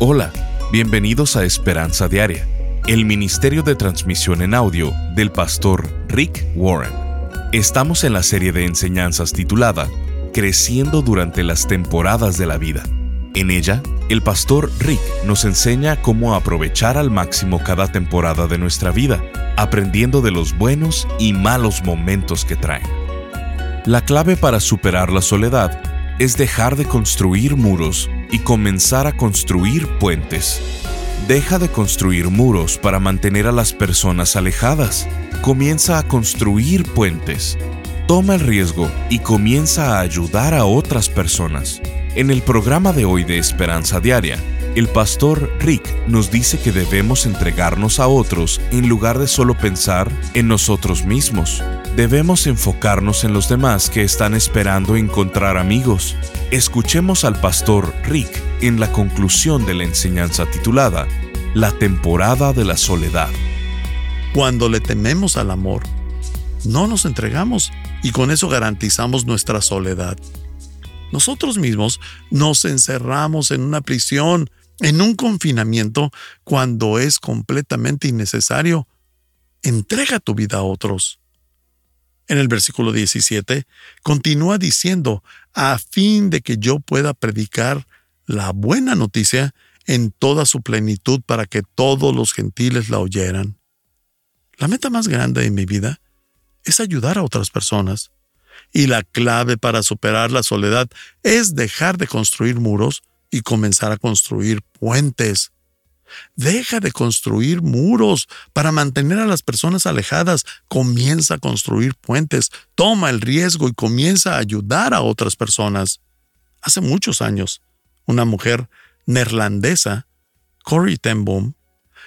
Hola, bienvenidos a Esperanza Diaria, el ministerio de transmisión en audio del pastor Rick Warren. Estamos en la serie de enseñanzas titulada Creciendo durante las temporadas de la vida. En ella, el pastor Rick nos enseña cómo aprovechar al máximo cada temporada de nuestra vida, aprendiendo de los buenos y malos momentos que traen. La clave para superar la soledad es dejar de construir muros y comenzar a construir puentes. Deja de construir muros para mantener a las personas alejadas. Comienza a construir puentes. Toma el riesgo y comienza a ayudar a otras personas. En el programa de hoy de Esperanza Diaria, el pastor Rick nos dice que debemos entregarnos a otros en lugar de solo pensar en nosotros mismos. Debemos enfocarnos en los demás que están esperando encontrar amigos. Escuchemos al pastor Rick en la conclusión de la enseñanza titulada La temporada de la soledad. Cuando le tememos al amor, no nos entregamos y con eso garantizamos nuestra soledad. Nosotros mismos nos encerramos en una prisión, en un confinamiento, cuando es completamente innecesario. Entrega tu vida a otros. En el versículo 17, continúa diciendo, a fin de que yo pueda predicar la buena noticia en toda su plenitud para que todos los gentiles la oyeran. La meta más grande de mi vida es ayudar a otras personas. Y la clave para superar la soledad es dejar de construir muros y comenzar a construir puentes. Deja de construir muros para mantener a las personas alejadas. Comienza a construir puentes. Toma el riesgo y comienza a ayudar a otras personas. Hace muchos años, una mujer neerlandesa, Corrie ten Boom,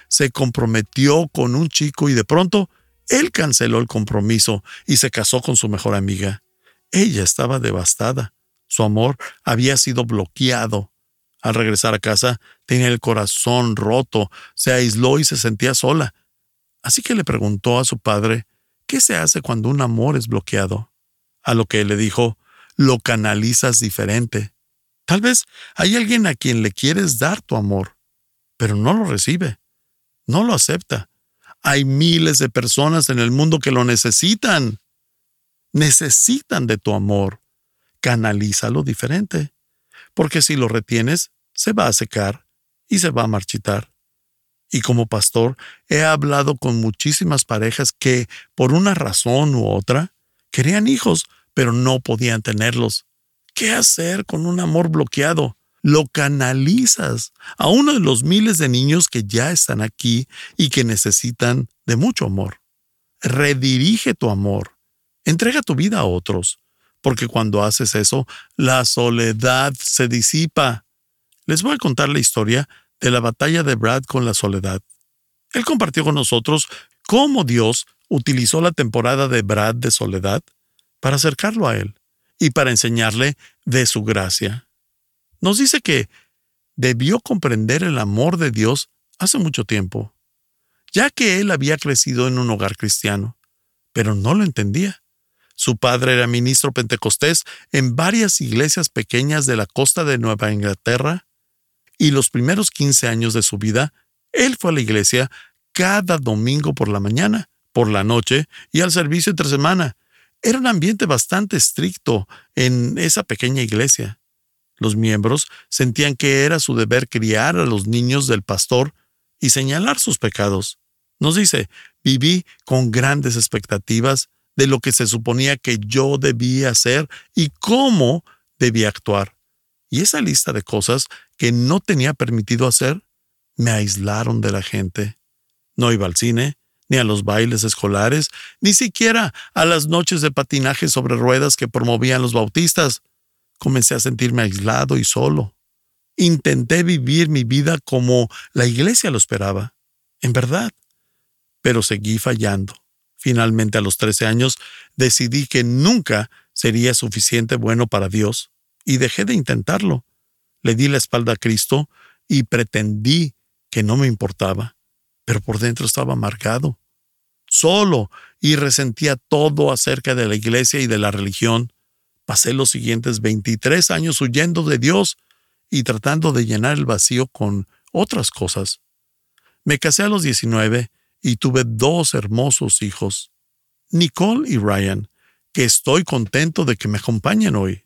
se comprometió con un chico y de pronto él canceló el compromiso y se casó con su mejor amiga. Ella estaba devastada. Su amor había sido bloqueado al regresar a casa, tenía el corazón roto, se aisló y se sentía sola. Así que le preguntó a su padre, ¿qué se hace cuando un amor es bloqueado? A lo que él le dijo, lo canalizas diferente. Tal vez hay alguien a quien le quieres dar tu amor, pero no lo recibe, no lo acepta. Hay miles de personas en el mundo que lo necesitan. Necesitan de tu amor. Canalízalo diferente porque si lo retienes, se va a secar y se va a marchitar. Y como pastor, he hablado con muchísimas parejas que, por una razón u otra, querían hijos, pero no podían tenerlos. ¿Qué hacer con un amor bloqueado? Lo canalizas a uno de los miles de niños que ya están aquí y que necesitan de mucho amor. Redirige tu amor. Entrega tu vida a otros porque cuando haces eso, la soledad se disipa. Les voy a contar la historia de la batalla de Brad con la soledad. Él compartió con nosotros cómo Dios utilizó la temporada de Brad de soledad para acercarlo a Él y para enseñarle de su gracia. Nos dice que debió comprender el amor de Dios hace mucho tiempo, ya que él había crecido en un hogar cristiano, pero no lo entendía. Su padre era ministro pentecostés en varias iglesias pequeñas de la costa de Nueva Inglaterra y los primeros 15 años de su vida, él fue a la iglesia cada domingo por la mañana, por la noche y al servicio entre semana. Era un ambiente bastante estricto en esa pequeña iglesia. Los miembros sentían que era su deber criar a los niños del pastor y señalar sus pecados. Nos dice, viví con grandes expectativas de lo que se suponía que yo debía hacer y cómo debía actuar. Y esa lista de cosas que no tenía permitido hacer me aislaron de la gente. No iba al cine, ni a los bailes escolares, ni siquiera a las noches de patinaje sobre ruedas que promovían los bautistas. Comencé a sentirme aislado y solo. Intenté vivir mi vida como la iglesia lo esperaba, en verdad, pero seguí fallando. Finalmente, a los 13 años, decidí que nunca sería suficiente bueno para Dios y dejé de intentarlo. Le di la espalda a Cristo y pretendí que no me importaba, pero por dentro estaba amargado, solo y resentía todo acerca de la iglesia y de la religión. Pasé los siguientes 23 años huyendo de Dios y tratando de llenar el vacío con otras cosas. Me casé a los 19 y tuve dos hermosos hijos, Nicole y Ryan, que estoy contento de que me acompañen hoy.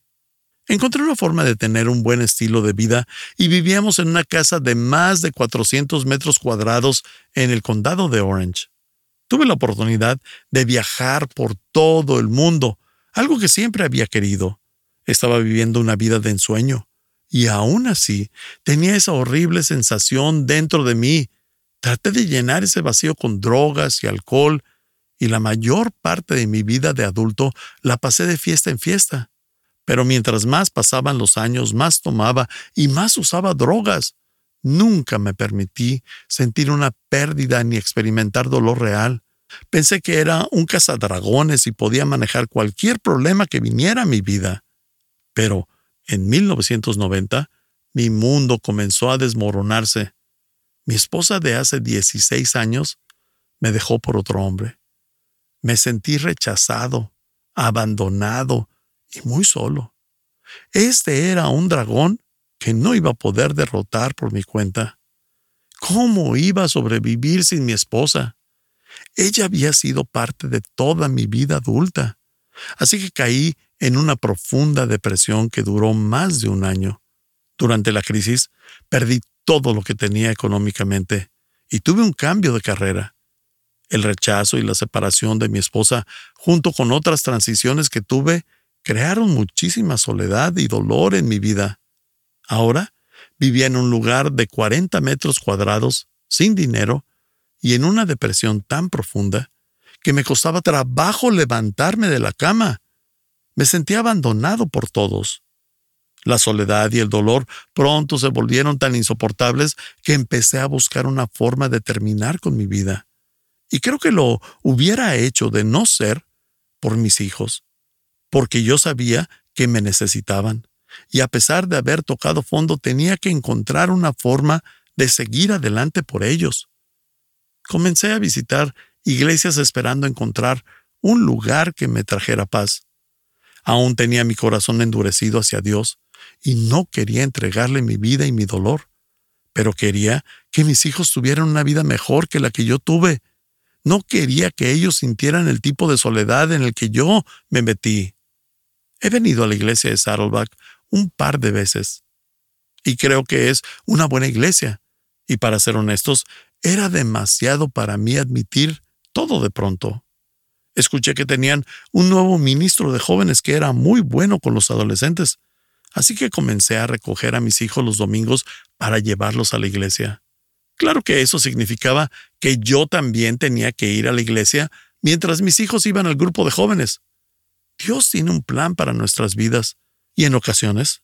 Encontré una forma de tener un buen estilo de vida y vivíamos en una casa de más de 400 metros cuadrados en el condado de Orange. Tuve la oportunidad de viajar por todo el mundo, algo que siempre había querido. Estaba viviendo una vida de ensueño, y aún así tenía esa horrible sensación dentro de mí. Traté de llenar ese vacío con drogas y alcohol, y la mayor parte de mi vida de adulto la pasé de fiesta en fiesta. Pero mientras más pasaban los años, más tomaba y más usaba drogas. Nunca me permití sentir una pérdida ni experimentar dolor real. Pensé que era un cazadragones y podía manejar cualquier problema que viniera a mi vida. Pero en 1990 mi mundo comenzó a desmoronarse. Mi esposa de hace 16 años me dejó por otro hombre. Me sentí rechazado, abandonado y muy solo. Este era un dragón que no iba a poder derrotar por mi cuenta. ¿Cómo iba a sobrevivir sin mi esposa? Ella había sido parte de toda mi vida adulta. Así que caí en una profunda depresión que duró más de un año. Durante la crisis, perdí todo lo que tenía económicamente y tuve un cambio de carrera. El rechazo y la separación de mi esposa, junto con otras transiciones que tuve, crearon muchísima soledad y dolor en mi vida. Ahora vivía en un lugar de 40 metros cuadrados, sin dinero, y en una depresión tan profunda que me costaba trabajo levantarme de la cama. Me sentía abandonado por todos. La soledad y el dolor pronto se volvieron tan insoportables que empecé a buscar una forma de terminar con mi vida. Y creo que lo hubiera hecho de no ser por mis hijos, porque yo sabía que me necesitaban, y a pesar de haber tocado fondo tenía que encontrar una forma de seguir adelante por ellos. Comencé a visitar iglesias esperando encontrar un lugar que me trajera paz. Aún tenía mi corazón endurecido hacia Dios y no quería entregarle mi vida y mi dolor, pero quería que mis hijos tuvieran una vida mejor que la que yo tuve. No quería que ellos sintieran el tipo de soledad en el que yo me metí. He venido a la iglesia de Saddleback un par de veces y creo que es una buena iglesia. Y para ser honestos, era demasiado para mí admitir todo de pronto. Escuché que tenían un nuevo ministro de jóvenes que era muy bueno con los adolescentes, así que comencé a recoger a mis hijos los domingos para llevarlos a la iglesia. Claro que eso significaba que yo también tenía que ir a la iglesia mientras mis hijos iban al grupo de jóvenes. Dios tiene un plan para nuestras vidas y en ocasiones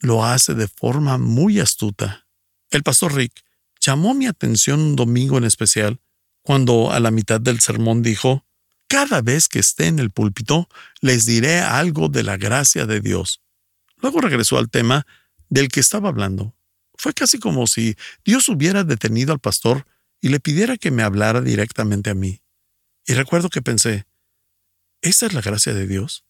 lo hace de forma muy astuta. El pastor Rick llamó mi atención un domingo en especial, cuando a la mitad del sermón dijo, Cada vez que esté en el púlpito, les diré algo de la gracia de Dios. Luego regresó al tema del que estaba hablando. Fue casi como si Dios hubiera detenido al pastor y le pidiera que me hablara directamente a mí. Y recuerdo que pensé, ¿esta es la gracia de Dios?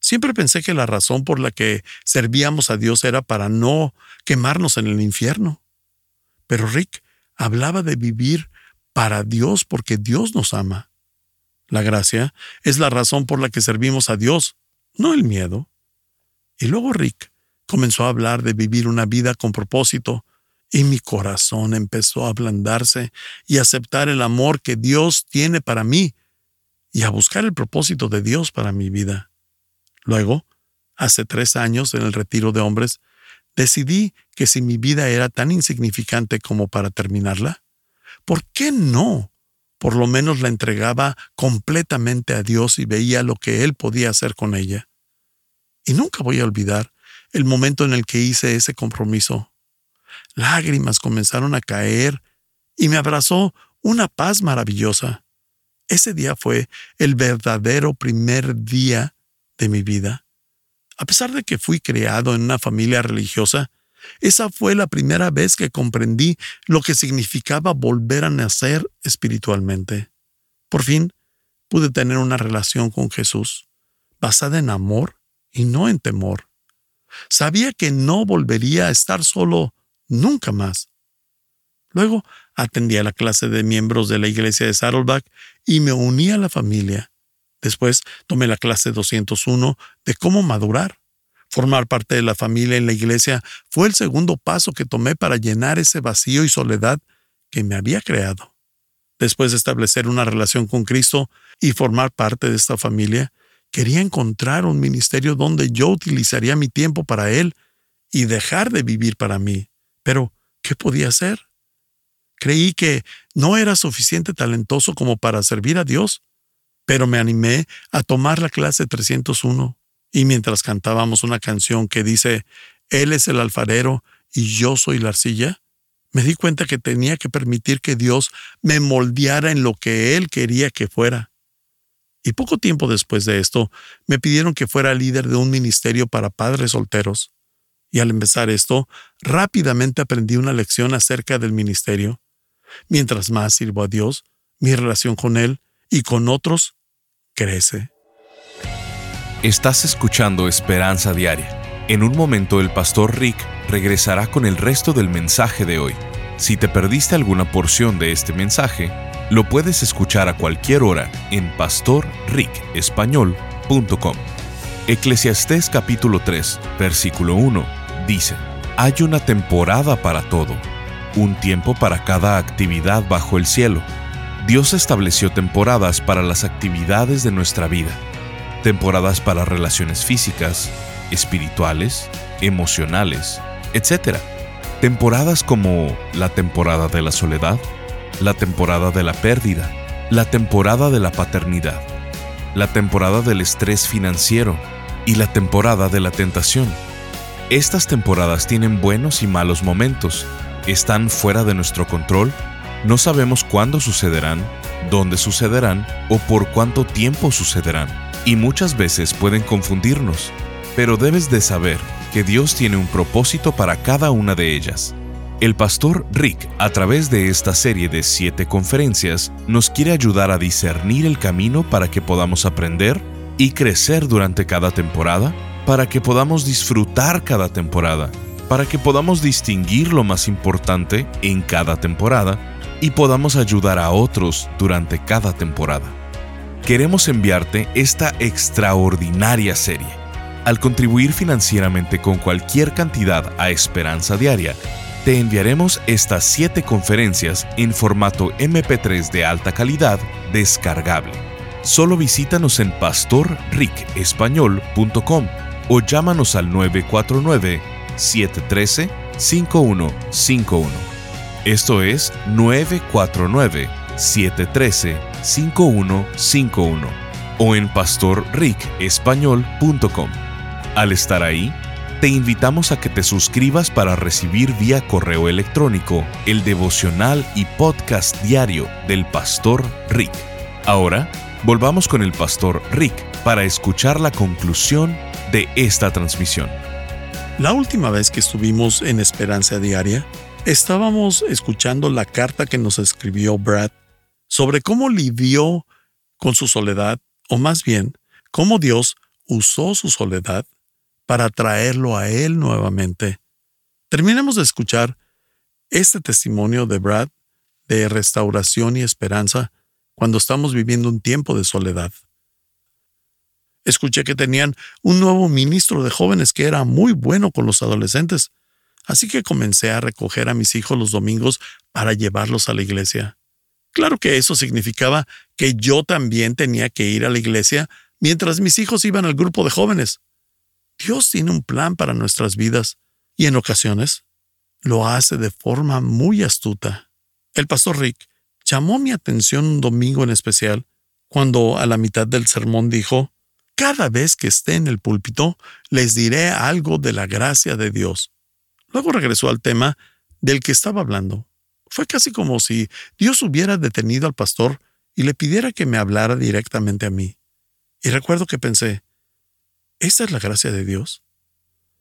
Siempre pensé que la razón por la que servíamos a Dios era para no quemarnos en el infierno. Pero Rick hablaba de vivir para Dios porque Dios nos ama. La gracia es la razón por la que servimos a Dios, no el miedo. Y luego Rick comenzó a hablar de vivir una vida con propósito, y mi corazón empezó a ablandarse y a aceptar el amor que Dios tiene para mí y a buscar el propósito de Dios para mi vida. Luego, hace tres años en el retiro de hombres, decidí que si mi vida era tan insignificante como para terminarla, ¿por qué no? Por lo menos la entregaba completamente a Dios y veía lo que Él podía hacer con ella. Y nunca voy a olvidar el momento en el que hice ese compromiso. Lágrimas comenzaron a caer y me abrazó una paz maravillosa. Ese día fue el verdadero primer día de mi vida. A pesar de que fui criado en una familia religiosa, esa fue la primera vez que comprendí lo que significaba volver a nacer espiritualmente. Por fin, pude tener una relación con Jesús, basada en amor y no en temor. Sabía que no volvería a estar solo nunca más. Luego atendí a la clase de miembros de la iglesia de Saddleback y me uní a la familia. Después tomé la clase 201 de cómo madurar. Formar parte de la familia en la iglesia fue el segundo paso que tomé para llenar ese vacío y soledad que me había creado. Después de establecer una relación con Cristo y formar parte de esta familia, quería encontrar un ministerio donde yo utilizaría mi tiempo para Él y dejar de vivir para mí. Pero, ¿qué podía hacer? Creí que no era suficiente talentoso como para servir a Dios, pero me animé a tomar la clase 301 y mientras cantábamos una canción que dice, Él es el alfarero y yo soy la arcilla, me di cuenta que tenía que permitir que Dios me moldeara en lo que Él quería que fuera. Y poco tiempo después de esto, me pidieron que fuera líder de un ministerio para padres solteros. Y al empezar esto, rápidamente aprendí una lección acerca del ministerio. Mientras más sirvo a Dios, mi relación con Él y con otros crece. Estás escuchando Esperanza Diaria. En un momento el pastor Rick regresará con el resto del mensaje de hoy. Si te perdiste alguna porción de este mensaje, lo puedes escuchar a cualquier hora en pastorricespañol.com. Eclesiastés capítulo 3, versículo 1 dice, Hay una temporada para todo un tiempo para cada actividad bajo el cielo. Dios estableció temporadas para las actividades de nuestra vida, temporadas para relaciones físicas, espirituales, emocionales, etc. Temporadas como la temporada de la soledad, la temporada de la pérdida, la temporada de la paternidad, la temporada del estrés financiero y la temporada de la tentación. Estas temporadas tienen buenos y malos momentos, están fuera de nuestro control, no sabemos cuándo sucederán, dónde sucederán o por cuánto tiempo sucederán, y muchas veces pueden confundirnos, pero debes de saber que Dios tiene un propósito para cada una de ellas. El pastor Rick, a través de esta serie de siete conferencias, nos quiere ayudar a discernir el camino para que podamos aprender y crecer durante cada temporada, para que podamos disfrutar cada temporada para que podamos distinguir lo más importante en cada temporada y podamos ayudar a otros durante cada temporada. Queremos enviarte esta extraordinaria serie. Al contribuir financieramente con cualquier cantidad a Esperanza Diaria, te enviaremos estas 7 conferencias en formato MP3 de alta calidad descargable. Solo visítanos en pastorricespañol.com o llámanos al 949 713-5151. Esto es 949-713-5151 o en pastorricespañol.com. Al estar ahí, te invitamos a que te suscribas para recibir vía correo electrónico el devocional y podcast diario del Pastor Rick. Ahora, volvamos con el Pastor Rick para escuchar la conclusión de esta transmisión. La última vez que estuvimos en Esperanza Diaria, estábamos escuchando la carta que nos escribió Brad sobre cómo lidió con su soledad, o más bien, cómo Dios usó su soledad para traerlo a él nuevamente. Terminemos de escuchar este testimonio de Brad de restauración y esperanza cuando estamos viviendo un tiempo de soledad. Escuché que tenían un nuevo ministro de jóvenes que era muy bueno con los adolescentes, así que comencé a recoger a mis hijos los domingos para llevarlos a la iglesia. Claro que eso significaba que yo también tenía que ir a la iglesia mientras mis hijos iban al grupo de jóvenes. Dios tiene un plan para nuestras vidas y en ocasiones lo hace de forma muy astuta. El pastor Rick llamó mi atención un domingo en especial cuando a la mitad del sermón dijo, cada vez que esté en el púlpito, les diré algo de la gracia de Dios. Luego regresó al tema del que estaba hablando. Fue casi como si Dios hubiera detenido al pastor y le pidiera que me hablara directamente a mí. Y recuerdo que pensé, ¿esta es la gracia de Dios?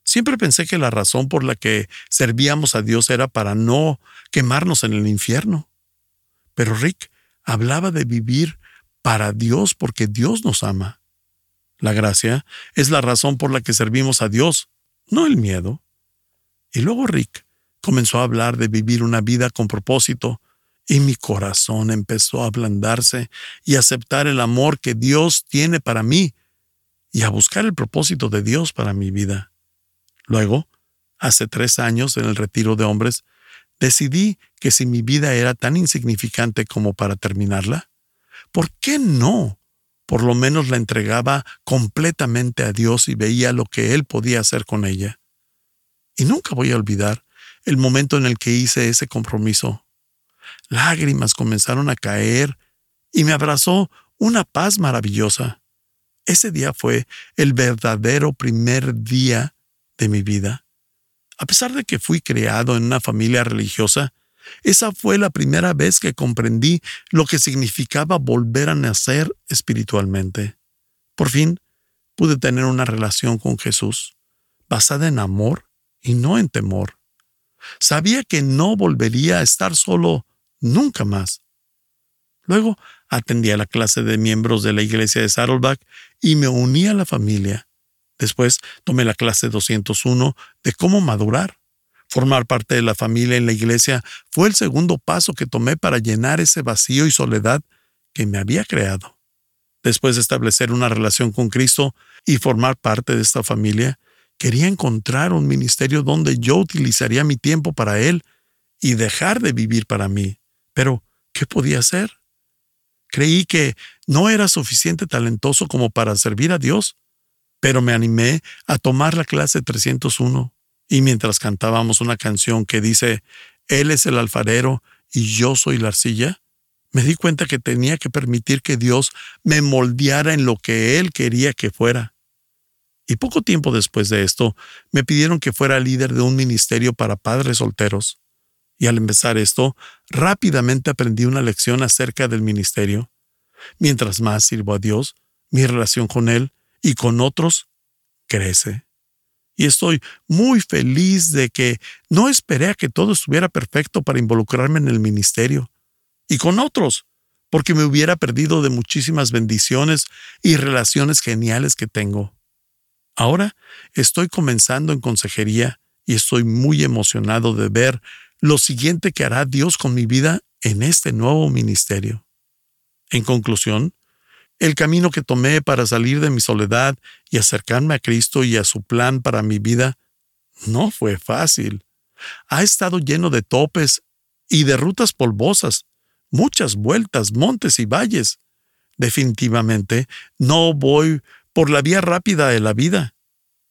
Siempre pensé que la razón por la que servíamos a Dios era para no quemarnos en el infierno. Pero Rick hablaba de vivir para Dios porque Dios nos ama. La gracia es la razón por la que servimos a Dios, no el miedo. Y luego Rick comenzó a hablar de vivir una vida con propósito, y mi corazón empezó a ablandarse y aceptar el amor que Dios tiene para mí y a buscar el propósito de Dios para mi vida. Luego, hace tres años en el retiro de hombres, decidí que si mi vida era tan insignificante como para terminarla, ¿por qué no? Por lo menos la entregaba completamente a Dios y veía lo que Él podía hacer con ella. Y nunca voy a olvidar el momento en el que hice ese compromiso. Lágrimas comenzaron a caer y me abrazó una paz maravillosa. Ese día fue el verdadero primer día de mi vida. A pesar de que fui criado en una familia religiosa, esa fue la primera vez que comprendí lo que significaba volver a nacer espiritualmente. Por fin, pude tener una relación con Jesús, basada en amor y no en temor. Sabía que no volvería a estar solo nunca más. Luego atendí a la clase de miembros de la iglesia de Saddleback y me uní a la familia. Después tomé la clase 201 de cómo madurar. Formar parte de la familia en la iglesia fue el segundo paso que tomé para llenar ese vacío y soledad que me había creado. Después de establecer una relación con Cristo y formar parte de esta familia, quería encontrar un ministerio donde yo utilizaría mi tiempo para Él y dejar de vivir para mí. Pero, ¿qué podía hacer? Creí que no era suficiente talentoso como para servir a Dios, pero me animé a tomar la clase 301 y mientras cantábamos una canción que dice, Él es el alfarero y yo soy la arcilla, me di cuenta que tenía que permitir que Dios me moldeara en lo que Él quería que fuera. Y poco tiempo después de esto, me pidieron que fuera líder de un ministerio para padres solteros. Y al empezar esto, rápidamente aprendí una lección acerca del ministerio. Mientras más sirvo a Dios, mi relación con Él y con otros crece. Y estoy muy feliz de que no esperé a que todo estuviera perfecto para involucrarme en el ministerio. Y con otros, porque me hubiera perdido de muchísimas bendiciones y relaciones geniales que tengo. Ahora estoy comenzando en consejería y estoy muy emocionado de ver lo siguiente que hará Dios con mi vida en este nuevo ministerio. En conclusión, el camino que tomé para salir de mi soledad y acercarme a Cristo y a su plan para mi vida no fue fácil. Ha estado lleno de topes y de rutas polvosas, muchas vueltas, montes y valles. Definitivamente no voy por la vía rápida de la vida.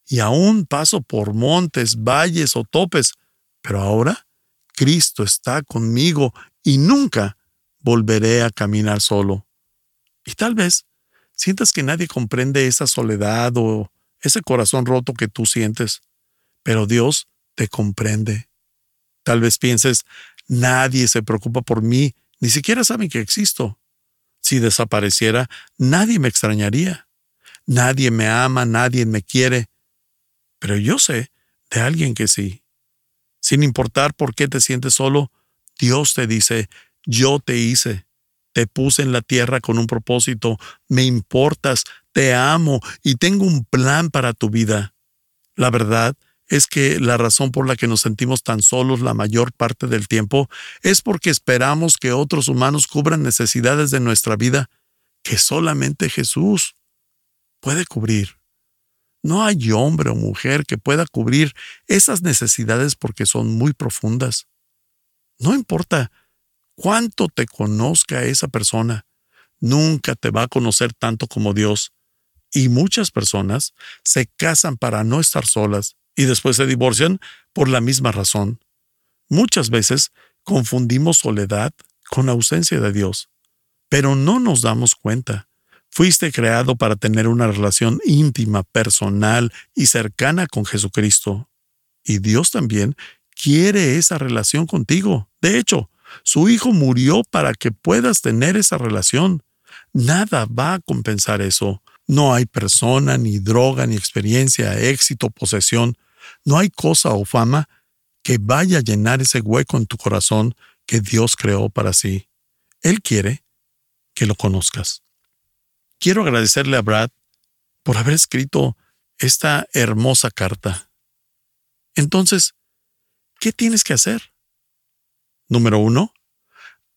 Y aún paso por montes, valles o topes, pero ahora Cristo está conmigo y nunca volveré a caminar solo. Y tal vez sientas que nadie comprende esa soledad o ese corazón roto que tú sientes, pero Dios te comprende. Tal vez pienses, nadie se preocupa por mí, ni siquiera saben que existo. Si desapareciera, nadie me extrañaría. Nadie me ama, nadie me quiere. Pero yo sé de alguien que sí. Sin importar por qué te sientes solo, Dios te dice, yo te hice, te puse en la tierra con un propósito, me importas, te amo y tengo un plan para tu vida. La verdad es que la razón por la que nos sentimos tan solos la mayor parte del tiempo es porque esperamos que otros humanos cubran necesidades de nuestra vida que solamente Jesús puede cubrir. No hay hombre o mujer que pueda cubrir esas necesidades porque son muy profundas. No importa cuánto te conozca esa persona, nunca te va a conocer tanto como Dios. Y muchas personas se casan para no estar solas y después se divorcian por la misma razón. Muchas veces confundimos soledad con ausencia de Dios, pero no nos damos cuenta. Fuiste creado para tener una relación íntima, personal y cercana con Jesucristo. Y Dios también quiere esa relación contigo. De hecho, su Hijo murió para que puedas tener esa relación. Nada va a compensar eso. No hay persona, ni droga, ni experiencia, éxito, posesión. No hay cosa o fama que vaya a llenar ese hueco en tu corazón que Dios creó para sí. Él quiere que lo conozcas. Quiero agradecerle a Brad por haber escrito esta hermosa carta. Entonces, ¿Qué tienes que hacer? Número uno,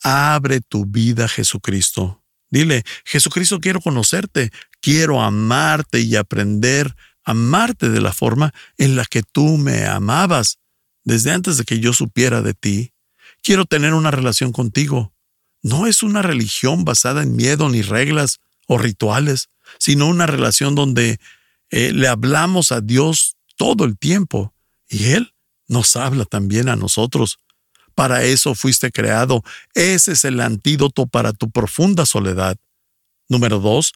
abre tu vida a Jesucristo. Dile, Jesucristo, quiero conocerte, quiero amarte y aprender a amarte de la forma en la que tú me amabas desde antes de que yo supiera de ti. Quiero tener una relación contigo. No es una religión basada en miedo ni reglas o rituales, sino una relación donde eh, le hablamos a Dios todo el tiempo y Él nos habla también a nosotros. Para eso fuiste creado. Ese es el antídoto para tu profunda soledad. Número dos,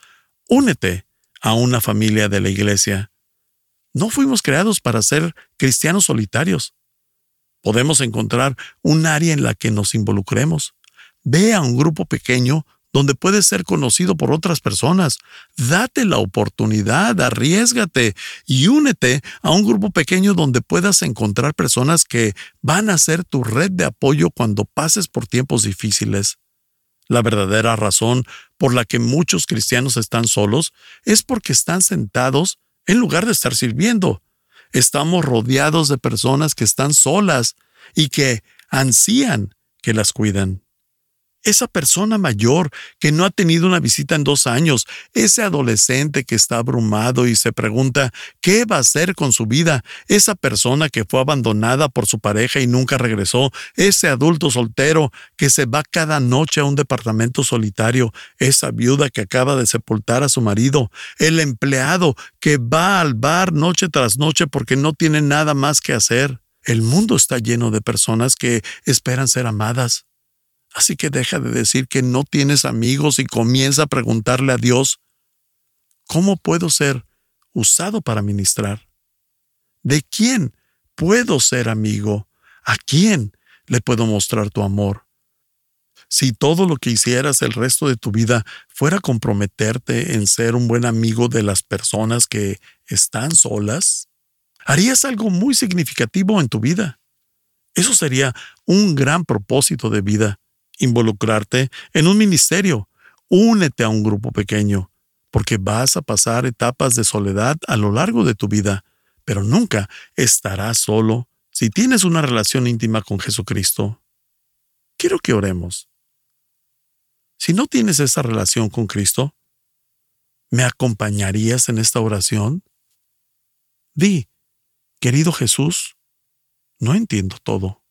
únete a una familia de la iglesia. No fuimos creados para ser cristianos solitarios. Podemos encontrar un área en la que nos involucremos. Ve a un grupo pequeño donde puedes ser conocido por otras personas. Date la oportunidad, arriesgate y únete a un grupo pequeño donde puedas encontrar personas que van a ser tu red de apoyo cuando pases por tiempos difíciles. La verdadera razón por la que muchos cristianos están solos es porque están sentados en lugar de estar sirviendo. Estamos rodeados de personas que están solas y que ansían que las cuiden esa persona mayor que no ha tenido una visita en dos años, ese adolescente que está abrumado y se pregunta qué va a hacer con su vida, esa persona que fue abandonada por su pareja y nunca regresó, ese adulto soltero que se va cada noche a un departamento solitario, esa viuda que acaba de sepultar a su marido, el empleado que va al bar noche tras noche porque no tiene nada más que hacer. El mundo está lleno de personas que esperan ser amadas Así que deja de decir que no tienes amigos y comienza a preguntarle a Dios, ¿cómo puedo ser usado para ministrar? ¿De quién puedo ser amigo? ¿A quién le puedo mostrar tu amor? Si todo lo que hicieras el resto de tu vida fuera comprometerte en ser un buen amigo de las personas que están solas, harías algo muy significativo en tu vida. Eso sería un gran propósito de vida involucrarte en un ministerio. Únete a un grupo pequeño, porque vas a pasar etapas de soledad a lo largo de tu vida, pero nunca estarás solo si tienes una relación íntima con Jesucristo. Quiero que oremos. Si no tienes esa relación con Cristo, ¿me acompañarías en esta oración? Di, querido Jesús, no entiendo todo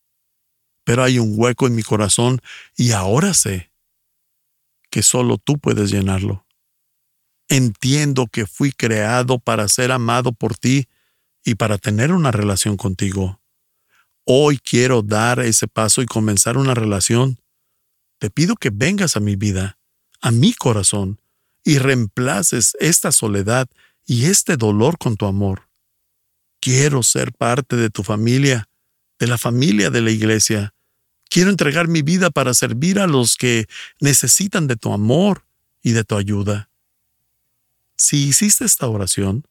pero hay un hueco en mi corazón y ahora sé que solo tú puedes llenarlo. Entiendo que fui creado para ser amado por ti y para tener una relación contigo. Hoy quiero dar ese paso y comenzar una relación. Te pido que vengas a mi vida, a mi corazón, y reemplaces esta soledad y este dolor con tu amor. Quiero ser parte de tu familia, de la familia de la iglesia, Quiero entregar mi vida para servir a los que necesitan de tu amor y de tu ayuda. Si hiciste esta oración,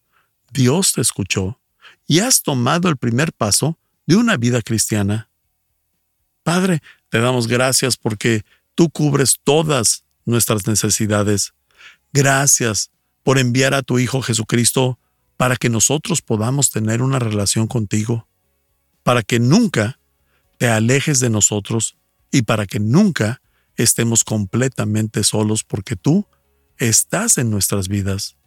Dios te escuchó y has tomado el primer paso de una vida cristiana. Padre, te damos gracias porque tú cubres todas nuestras necesidades. Gracias por enviar a tu Hijo Jesucristo para que nosotros podamos tener una relación contigo, para que nunca te alejes de nosotros y para que nunca estemos completamente solos porque tú estás en nuestras vidas.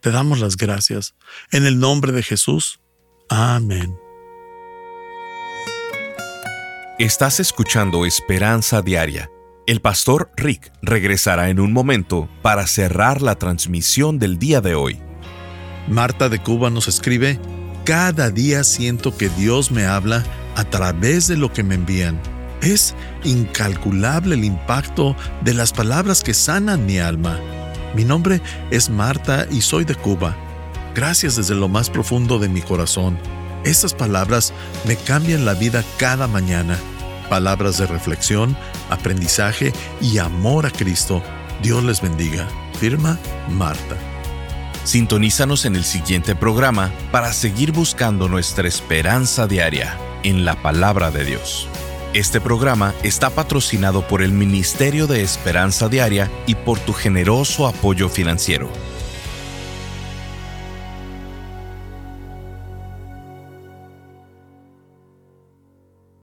Te damos las gracias. En el nombre de Jesús. Amén. Estás escuchando Esperanza Diaria. El pastor Rick regresará en un momento para cerrar la transmisión del día de hoy. Marta de Cuba nos escribe, Cada día siento que Dios me habla a través de lo que me envían. Es incalculable el impacto de las palabras que sanan mi alma. Mi nombre es Marta y soy de Cuba. Gracias desde lo más profundo de mi corazón. Estas palabras me cambian la vida cada mañana. Palabras de reflexión, aprendizaje y amor a Cristo. Dios les bendiga. Firma Marta. Sintonízanos en el siguiente programa para seguir buscando nuestra esperanza diaria en la palabra de Dios. Este programa está patrocinado por el Ministerio de Esperanza Diaria y por tu generoso apoyo financiero.